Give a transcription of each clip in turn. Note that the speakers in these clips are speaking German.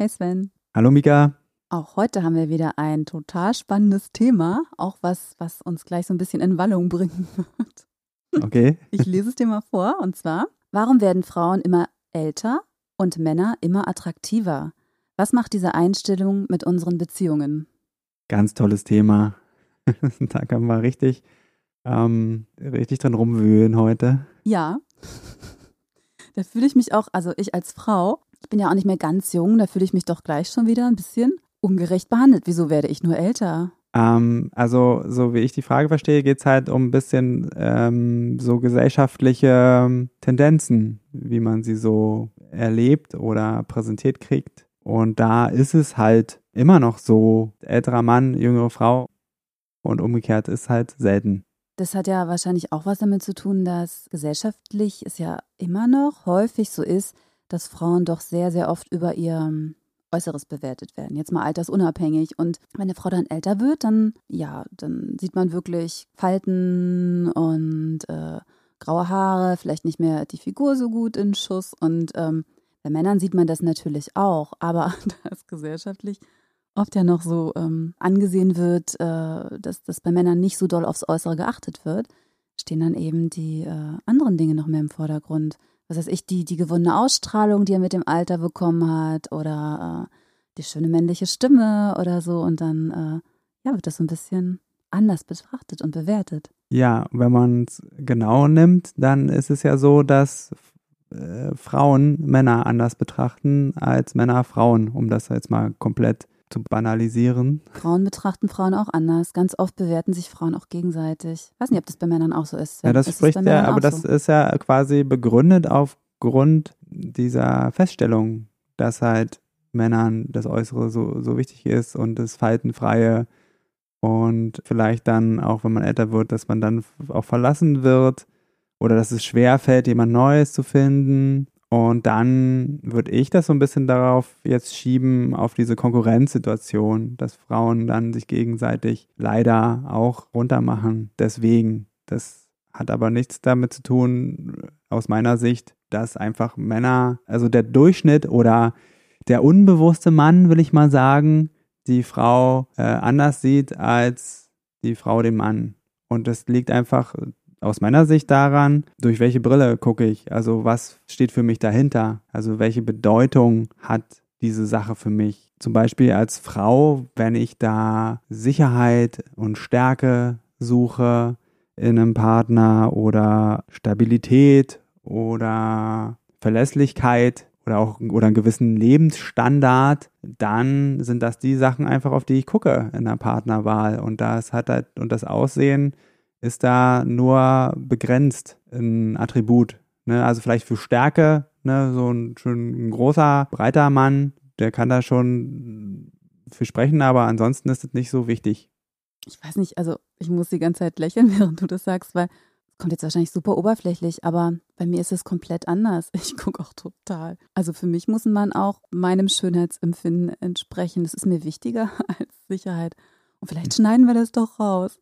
Hey Sven. Hallo Mika. Auch heute haben wir wieder ein total spannendes Thema, auch was, was uns gleich so ein bisschen in Wallung bringen wird. Okay. Ich lese es dir mal vor und zwar, warum werden Frauen immer älter und Männer immer attraktiver? Was macht diese Einstellung mit unseren Beziehungen? Ganz tolles Thema. da kann man richtig, ähm, richtig dran rumwühlen heute. Ja. Da fühle ich mich auch, also ich als Frau, ich bin ja auch nicht mehr ganz jung, da fühle ich mich doch gleich schon wieder ein bisschen ungerecht behandelt. Wieso werde ich nur älter? Ähm, also, so wie ich die Frage verstehe, geht es halt um ein bisschen ähm, so gesellschaftliche Tendenzen, wie man sie so erlebt oder präsentiert kriegt. Und da ist es halt immer noch so, älterer Mann, jüngere Frau und umgekehrt ist halt selten. Das hat ja wahrscheinlich auch was damit zu tun, dass gesellschaftlich es ja immer noch häufig so ist, dass Frauen doch sehr, sehr oft über ihr ähm, Äußeres bewertet werden. Jetzt mal altersunabhängig. Und wenn eine Frau dann älter wird, dann, ja, dann sieht man wirklich Falten und äh, graue Haare, vielleicht nicht mehr die Figur so gut in Schuss. Und ähm, bei Männern sieht man das natürlich auch, aber da es gesellschaftlich oft ja noch so ähm, angesehen wird, äh, dass das bei Männern nicht so doll aufs Äußere geachtet wird, stehen dann eben die äh, anderen Dinge noch mehr im Vordergrund was weiß ich, die, die gewonnene Ausstrahlung, die er mit dem Alter bekommen hat oder äh, die schöne männliche Stimme oder so. Und dann äh, ja, wird das so ein bisschen anders betrachtet und bewertet. Ja, wenn man es genau nimmt, dann ist es ja so, dass äh, Frauen Männer anders betrachten als Männer Frauen, um das jetzt mal komplett zu banalisieren. Frauen betrachten Frauen auch anders. Ganz oft bewerten sich Frauen auch gegenseitig. Ich weiß nicht, ob das bei Männern auch so ist. Ja, das ist spricht ja, aber das so? ist ja quasi begründet aufgrund dieser Feststellung, dass halt Männern das Äußere so, so wichtig ist und das Faltenfreie und vielleicht dann auch, wenn man älter wird, dass man dann auch verlassen wird oder dass es schwer fällt, jemand Neues zu finden und dann würde ich das so ein bisschen darauf jetzt schieben, auf diese Konkurrenzsituation, dass Frauen dann sich gegenseitig leider auch runtermachen. Deswegen, das hat aber nichts damit zu tun, aus meiner Sicht, dass einfach Männer, also der Durchschnitt oder der unbewusste Mann, will ich mal sagen, die Frau äh, anders sieht als die Frau den Mann. Und das liegt einfach aus meiner Sicht daran, durch welche Brille gucke ich, also was steht für mich dahinter, also welche Bedeutung hat diese Sache für mich. Zum Beispiel als Frau, wenn ich da Sicherheit und Stärke suche in einem Partner oder Stabilität oder Verlässlichkeit oder auch oder einen gewissen Lebensstandard, dann sind das die Sachen einfach, auf die ich gucke in der Partnerwahl. Und das hat halt, und das Aussehen ist da nur begrenzt ein Attribut. Ne? Also vielleicht für Stärke, ne? so ein, schön großer, breiter Mann, der kann da schon für sprechen, aber ansonsten ist es nicht so wichtig. Ich weiß nicht, also ich muss die ganze Zeit lächeln, während du das sagst, weil es kommt jetzt wahrscheinlich super oberflächlich, aber bei mir ist es komplett anders. Ich gucke auch total. Also für mich muss man auch meinem Schönheitsempfinden entsprechen. Das ist mir wichtiger als Sicherheit. Und vielleicht schneiden wir das doch raus.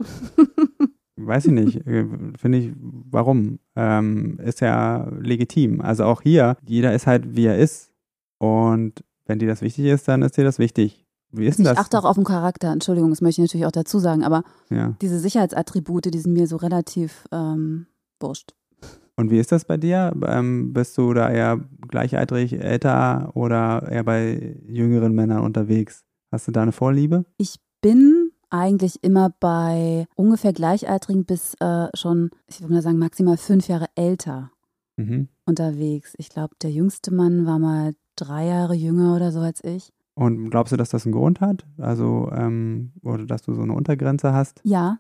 Weiß ich nicht, äh, finde ich, warum? Ähm, ist ja legitim. Also auch hier, jeder ist halt, wie er ist. Und wenn dir das wichtig ist, dann ist dir das wichtig. Wie ist ich das? Ich achte auch auf den Charakter, Entschuldigung, das möchte ich natürlich auch dazu sagen, aber ja. diese Sicherheitsattribute, die sind mir so relativ ähm, wurscht. Und wie ist das bei dir? Ähm, bist du da eher gleichaltrig, älter oder eher bei jüngeren Männern unterwegs? Hast du da eine Vorliebe? Ich bin eigentlich immer bei ungefähr Gleichaltrigen bis äh, schon, ich würde mal sagen, maximal fünf Jahre älter mhm. unterwegs. Ich glaube, der jüngste Mann war mal drei Jahre jünger oder so als ich. Und glaubst du, dass das einen Grund hat? Also, ähm, oder dass du so eine Untergrenze hast? Ja,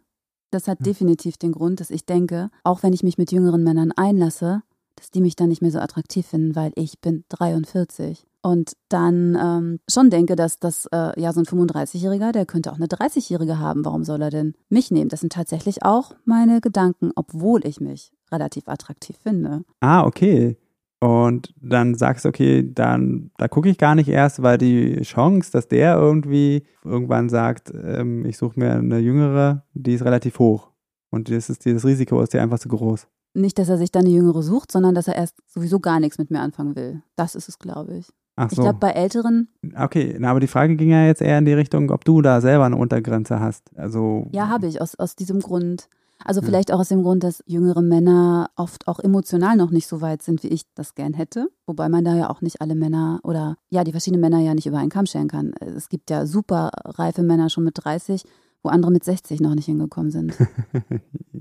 das hat ja. definitiv den Grund, dass ich denke, auch wenn ich mich mit jüngeren Männern einlasse, dass die mich dann nicht mehr so attraktiv finden, weil ich bin 43. Und dann ähm, schon denke, dass das äh, ja so ein 35-Jähriger, der könnte auch eine 30-Jährige haben. Warum soll er denn mich nehmen? Das sind tatsächlich auch meine Gedanken, obwohl ich mich relativ attraktiv finde. Ah, okay. Und dann sagst du, okay, dann da gucke ich gar nicht erst, weil die Chance, dass der irgendwie irgendwann sagt, ähm, ich suche mir eine jüngere, die ist relativ hoch. Und das, ist, das Risiko ist dir einfach zu groß. Nicht, dass er sich dann eine jüngere sucht, sondern dass er erst sowieso gar nichts mit mir anfangen will. Das ist es, glaube ich. Ach Ich so. glaube, bei Älteren, okay, na, aber die Frage ging ja jetzt eher in die Richtung, ob du da selber eine Untergrenze hast. Also ja, habe ich, aus, aus diesem Grund. Also Ja. vielleicht auch aus dem Grund, dass jüngere Männer oft auch emotional noch nicht so weit sind, wie ich das gern hätte. Wobei man da ja auch nicht alle Männer oder ja, die verschiedenen Männer ja nicht über einen Kamm scheren kann. Es gibt ja super reife Männer schon mit 30, wo andere mit 60 noch nicht hingekommen sind.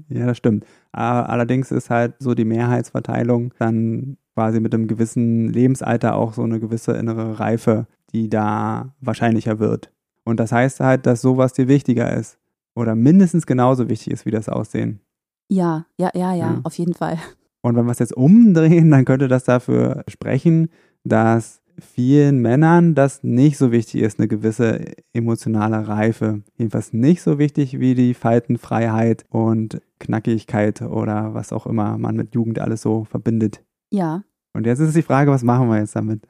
Ja, das stimmt. Allerdings ist halt so die Mehrheitsverteilung dann quasi mit einem gewissen Lebensalter auch so eine gewisse innere Reife, die da wahrscheinlicher wird. Und das heißt halt, dass sowas dir wichtiger ist. Oder mindestens genauso wichtig ist wie das Aussehen. Ja, ja, ja, ja, Ja. auf jeden Fall. Und wenn wir es jetzt umdrehen, dann könnte das dafür sprechen, dass vielen Männern das nicht so wichtig ist, eine gewisse emotionale Reife. Jedenfalls nicht so wichtig wie die Faltenfreiheit und Knackigkeit oder was auch immer man mit Jugend alles so verbindet. Ja, Und jetzt ist die Frage, was machen wir jetzt damit?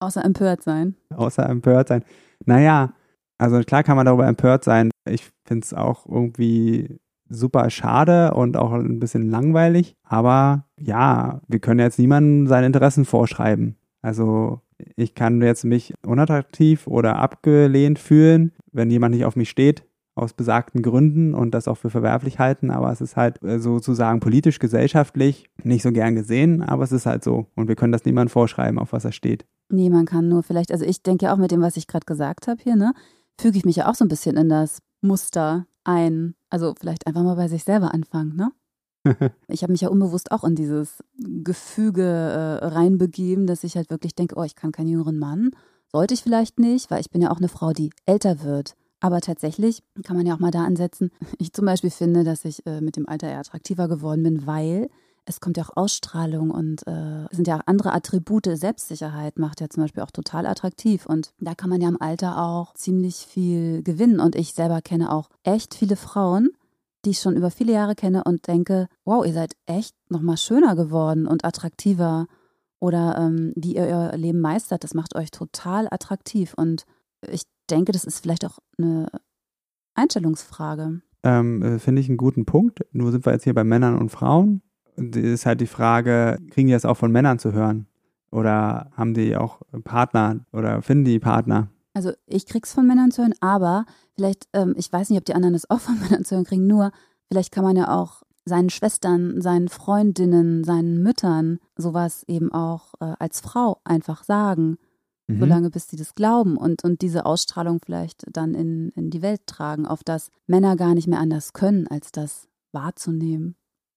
außer empört sein. Außer empört sein. Naja, also klar kann man darüber empört sein. Ich finde es auch irgendwie super schade und auch ein bisschen langweilig. Aber ja, wir können jetzt niemandem seine Interessen vorschreiben. Also ich kann jetzt mich unattraktiv oder abgelehnt fühlen, wenn jemand nicht auf mich steht, aus besagten Gründen und das auch für verwerflich halten. Aber es ist halt äh, sozusagen politisch, gesellschaftlich nicht so gern gesehen, aber es ist halt so. Und wir können das niemandem vorschreiben, auf was er steht. Nee, man kann nur vielleicht, also ich denke ja auch mit dem, was ich gerade gesagt habe hier, ne, füge ich mich ja auch so ein bisschen in das Muster ein. Also vielleicht einfach mal bei sich selber anfangen, ne? Ich habe mich ja unbewusst auch in dieses Gefüge äh, reinbegeben, dass ich halt wirklich denke, oh, ich kann keinen jüngeren Mann. Sollte ich vielleicht nicht, weil ich bin ja auch eine Frau, die älter wird. Aber tatsächlich kann man ja auch mal da ansetzen. Ich zum Beispiel finde, dass ich äh, mit dem Alter eher attraktiver geworden bin, weil es kommt ja auch Ausstrahlung und äh, sind ja auch andere Attribute. Selbstsicherheit macht ja zum Beispiel auch total attraktiv. Und da kann man ja im Alter auch ziemlich viel gewinnen. Und ich selber kenne auch echt viele Frauen, die ich schon über viele Jahre kenne und denke, wow, ihr seid echt nochmal schöner geworden und attraktiver. Oder ähm, wie ihr euer Leben meistert, das macht euch total attraktiv. Und ich denke, das ist vielleicht auch eine Einstellungsfrage. Ähm, äh, Finde ich einen guten Punkt. Nur sind wir jetzt hier bei Männern und Frauen. Und ist halt die Frage, kriegen die das auch von Männern zu hören? Oder haben die auch Partner oder finden die Partner? Also ich krieg's von Männern zu hören, aber vielleicht, ähm, ich weiß nicht, ob die anderen das auch von Männern zu hören kriegen, nur vielleicht kann man ja auch seinen Schwestern, seinen Freundinnen, seinen Müttern sowas eben auch äh, als Frau einfach sagen, Mhm. solange bis sie das glauben und, und diese Ausstrahlung vielleicht dann in, in die Welt tragen, auf das Männer gar nicht mehr anders können, als das wahrzunehmen.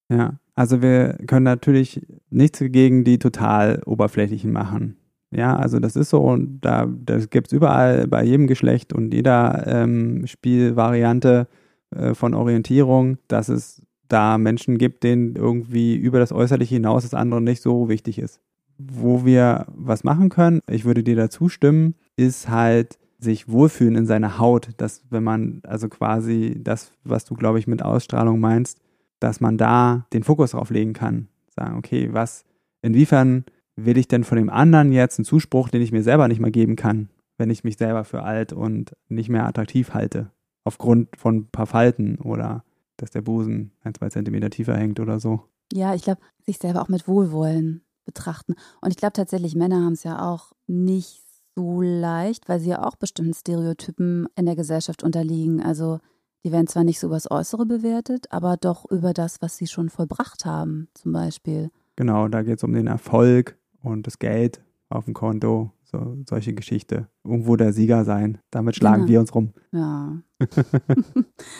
Ja, also wir können natürlich nichts gegen die total oberflächlichen machen. Ja, also das ist so und da das gibt es überall bei jedem Geschlecht und jeder ähm, Spielvariante äh, von Orientierung, dass es da Menschen gibt, denen irgendwie über das Äußerliche hinaus das andere nicht so wichtig ist. Wo wir was machen können, ich würde dir dazu stimmen, ist halt sich wohlfühlen in seiner Haut, dass wenn man also quasi das, was du glaube ich mit Ausstrahlung meinst, dass man da den Fokus drauf legen kann. Sagen, okay, was, inwiefern will ich denn von dem anderen jetzt einen Zuspruch, den ich mir selber nicht mal geben kann, wenn ich mich selber für alt und nicht mehr attraktiv halte, aufgrund von ein paar Falten oder dass der Busen ein, zwei Zentimeter tiefer hängt oder so. Ja, ich glaube, sich selber auch mit Wohlwollen betrachten. Und ich glaube tatsächlich, Männer haben es ja auch nicht so leicht, weil sie ja auch bestimmten Stereotypen in der Gesellschaft unterliegen. Also die werden zwar nicht so über das Äußere bewertet, aber doch über das, was sie schon vollbracht haben, zum Beispiel. Genau, da geht es um den Erfolg und das Geld auf dem Konto, so solche Geschichte. Irgendwo der Sieger sein. Damit schlagen Genau. wir uns rum. Ja.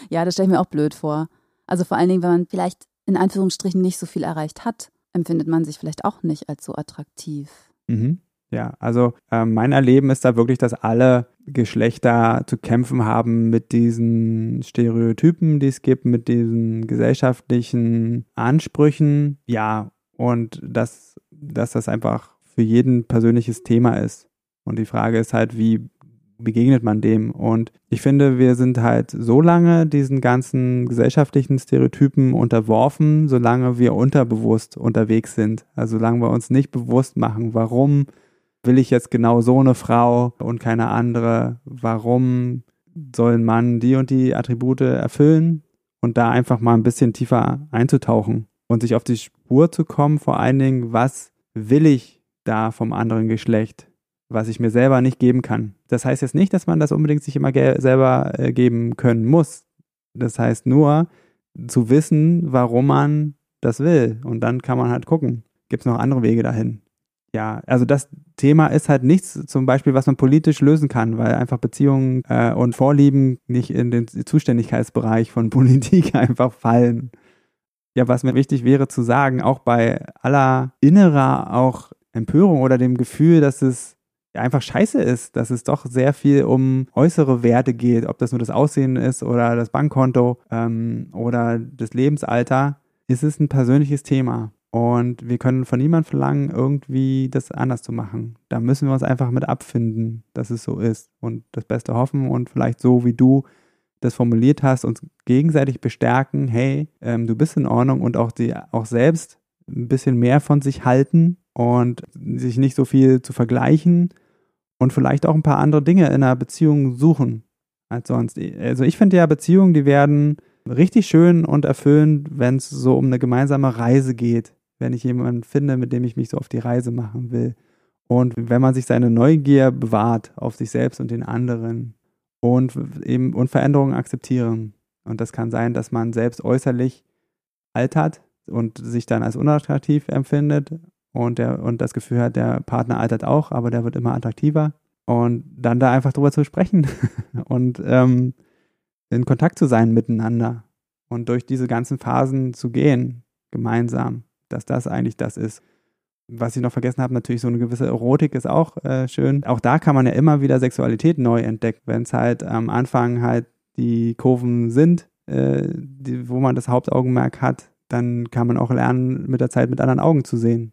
ja, das stelle ich mir auch blöd vor. Also vor allen Dingen, wenn man vielleicht in Anführungsstrichen nicht so viel erreicht hat, empfindet man sich vielleicht auch nicht als so attraktiv. Mhm. Ja, also ähm, mein Erleben ist da wirklich, dass alle Geschlechter zu kämpfen haben mit diesen Stereotypen, die es gibt, mit diesen gesellschaftlichen Ansprüchen. Ja, und dass, dass das einfach für jeden persönliches Thema ist. Und die Frage ist halt, wie begegnet man dem? Und ich finde, wir sind halt so lange diesen ganzen gesellschaftlichen Stereotypen unterworfen, solange wir unterbewusst unterwegs sind. Also solange wir uns nicht bewusst machen, warum will ich jetzt genau so eine Frau und keine andere? Warum soll ein Mann die und die Attribute erfüllen? Und da einfach mal ein bisschen tiefer einzutauchen und sich auf die Spur zu kommen, vor allen Dingen, was will ich da vom anderen Geschlecht? Was ich mir selber nicht geben kann. Das heißt jetzt nicht, dass man das unbedingt sich immer selber äh, geben können muss. Das heißt nur zu wissen, warum man das will. Und dann kann man halt gucken, gibt es noch andere Wege dahin. Ja, also das Thema ist halt nichts zum Beispiel, was man politisch lösen kann, weil einfach Beziehungen äh, und Vorlieben nicht in den Zuständigkeitsbereich von Politik einfach fallen. Ja, was mir wichtig wäre zu sagen, auch bei aller innerer auch Empörung oder dem Gefühl, dass es einfach scheiße ist, dass es doch sehr viel um äußere Werte geht, ob das nur das Aussehen ist oder das Bankkonto ähm, oder das Lebensalter, ist es ein persönliches Thema. Und wir können von niemandem verlangen, irgendwie das anders zu machen. Da müssen wir uns einfach mit abfinden, dass es so ist und das Beste hoffen und vielleicht so, wie du das formuliert hast, uns gegenseitig bestärken, hey, ähm, du bist in Ordnung und auch, die, auch selbst ein bisschen mehr von sich halten und sich nicht so viel zu vergleichen und vielleicht auch ein paar andere Dinge in einer Beziehung suchen als sonst. Also ich finde ja Beziehungen, die werden richtig schön und erfüllend, wenn es so um eine gemeinsame Reise geht. Wenn ich jemanden finde, mit dem ich mich so auf die Reise machen will. Und wenn man sich seine Neugier bewahrt auf sich selbst und den anderen und eben und Veränderungen akzeptieren. Und das kann sein, dass man selbst äußerlich altert und sich dann als unattraktiv empfindet und, der, und das Gefühl hat, der Partner altert auch, aber der wird immer attraktiver. Und dann da einfach drüber zu sprechen und ähm, in Kontakt zu sein miteinander und durch diese ganzen Phasen zu gehen, gemeinsam, dass das eigentlich das ist. Was ich noch vergessen habe, natürlich so eine gewisse Erotik ist auch äh, schön. Auch da kann man ja immer wieder Sexualität neu entdecken, wenn es halt am Anfang halt die Kurven sind, äh, die, wo man das Hauptaugenmerk hat, dann kann man auch lernen, mit der Zeit mit anderen Augen zu sehen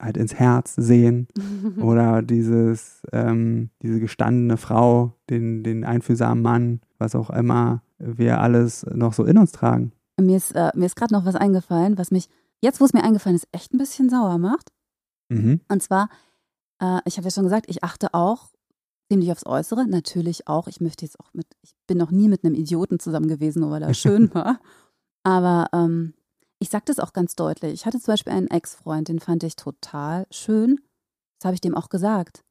halt ins Herz sehen oder dieses, ähm, diese gestandene Frau, den, den einfühlsamen Mann, was auch immer wir alles noch so in uns tragen. Mir ist, äh, ist gerade noch was eingefallen, was mich, jetzt wo es mir eingefallen ist, echt ein bisschen sauer macht. Mhm. Und zwar, äh, ich habe ja schon gesagt, ich achte auch ziemlich aufs Äußere, natürlich auch. Ich möchte jetzt auch mit, ich bin noch nie mit einem Idioten zusammen gewesen, nur weil er schön war. Aber ähm, ich sage das auch ganz deutlich. Ich hatte zum Beispiel einen Ex-Freund, den fand ich total schön. Das habe ich dem auch gesagt.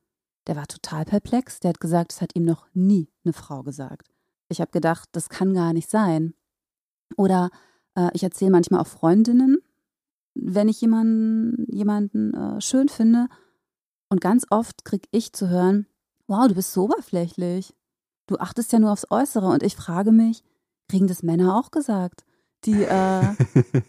Der war total perplex. Der hat gesagt, das hat ihm noch nie eine Frau gesagt. Ich habe gedacht, das kann gar nicht sein. Oder äh, ich erzähle manchmal auch Freundinnen, wenn ich jemanden, jemanden äh, schön finde. Und ganz oft kriege ich zu hören, wow, du bist so oberflächlich. Du achtest ja nur aufs Äußere. Und ich frage mich, kriegen das Männer auch gesagt? Die, äh,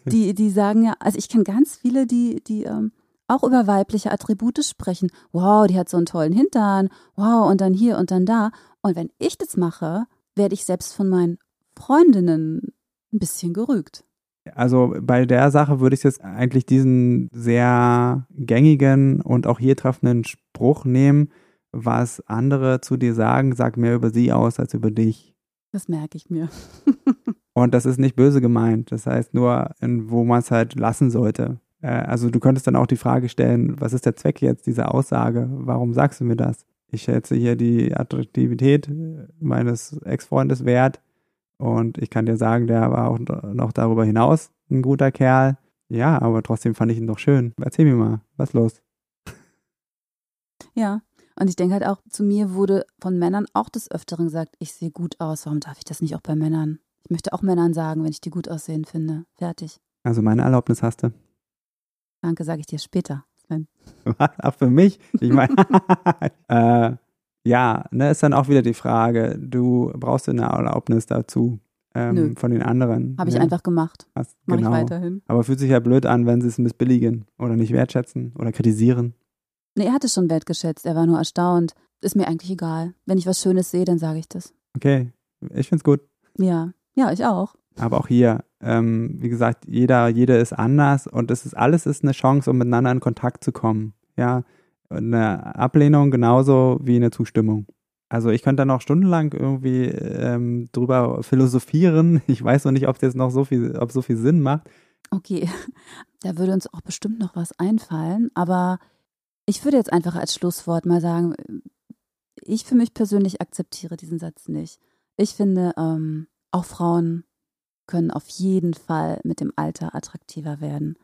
die, die sagen ja, also ich kenne ganz viele, die, die ähm, auch über weibliche Attribute sprechen. Wow, die hat so einen tollen Hintern. Wow, und dann hier und dann da. Und wenn ich das mache, werde ich selbst von meinen Freundinnen ein bisschen gerügt. Also bei der Sache würde ich jetzt eigentlich diesen sehr gängigen und auch hier treffenden Spruch nehmen, was andere zu dir sagen, sagt mehr über sie aus als über dich. Das merke ich mir. Und das ist nicht böse gemeint. Das heißt nur, wo man es halt lassen sollte. Äh, also du könntest dann auch die Frage stellen, was ist der Zweck jetzt dieser Aussage? Warum sagst du mir das? Ich schätze hier die Attraktivität meines Ex-Freundes wert. Und ich kann dir sagen, der war auch noch darüber hinaus ein guter Kerl. Ja, aber trotzdem fand ich ihn doch schön. Erzähl mir mal, was ist los? Ja, und ich denke halt auch, zu mir wurde von Männern auch des Öfteren gesagt, ich sehe gut aus, warum darf ich das nicht auch bei Männern? Ich möchte auch Männern sagen, wenn ich die gut aussehen finde. Fertig. Also meine Erlaubnis hast du. Danke, sage ich dir später. Sven. Ach, für mich? Ich meine, äh, ja, ne, ist dann auch wieder die Frage, du brauchst eine Erlaubnis dazu ähm, von den anderen. Habe ich ne? einfach gemacht. Hast, Mach genau. ich weiterhin. Aber fühlt sich ja blöd an, wenn sie es missbilligen oder nicht wertschätzen oder kritisieren. Nee, er hat es schon wertgeschätzt, er war nur erstaunt. Ist mir eigentlich egal. Wenn ich was Schönes sehe, dann sage ich das. Okay, ich find's gut. Ja, ja, ich auch. Aber auch hier, ähm, wie gesagt, jeder, jede ist anders und es ist alles ist eine Chance, um miteinander in Kontakt zu kommen. Ja, eine Ablehnung genauso wie eine Zustimmung. Also ich könnte da noch stundenlang irgendwie ähm, drüber philosophieren. Ich weiß noch nicht, ob das noch so viel, ob so viel Sinn macht. Okay, da würde uns auch bestimmt noch was einfallen, aber ich würde jetzt einfach als Schlusswort mal sagen, ich für mich persönlich akzeptiere diesen Satz nicht. Ich finde, ähm, auch Frauen können auf jeden Fall mit dem Alter attraktiver werden.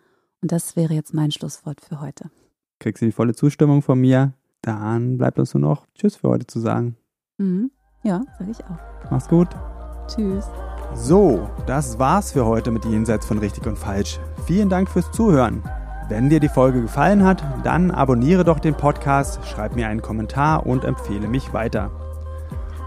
Und das wäre jetzt mein Schlusswort für heute. Kriegst du die volle Zustimmung von mir? Dann bleibt uns nur noch Tschüss für heute zu sagen. Mhm. Ja, sage ich auch. Mach's gut. Tschüss. So, das war's für heute mit Jenseits von Richtig und Falsch. Vielen Dank fürs Zuhören. Wenn dir die Folge gefallen hat, dann abonniere doch den Podcast, schreib mir einen Kommentar und empfehle mich weiter.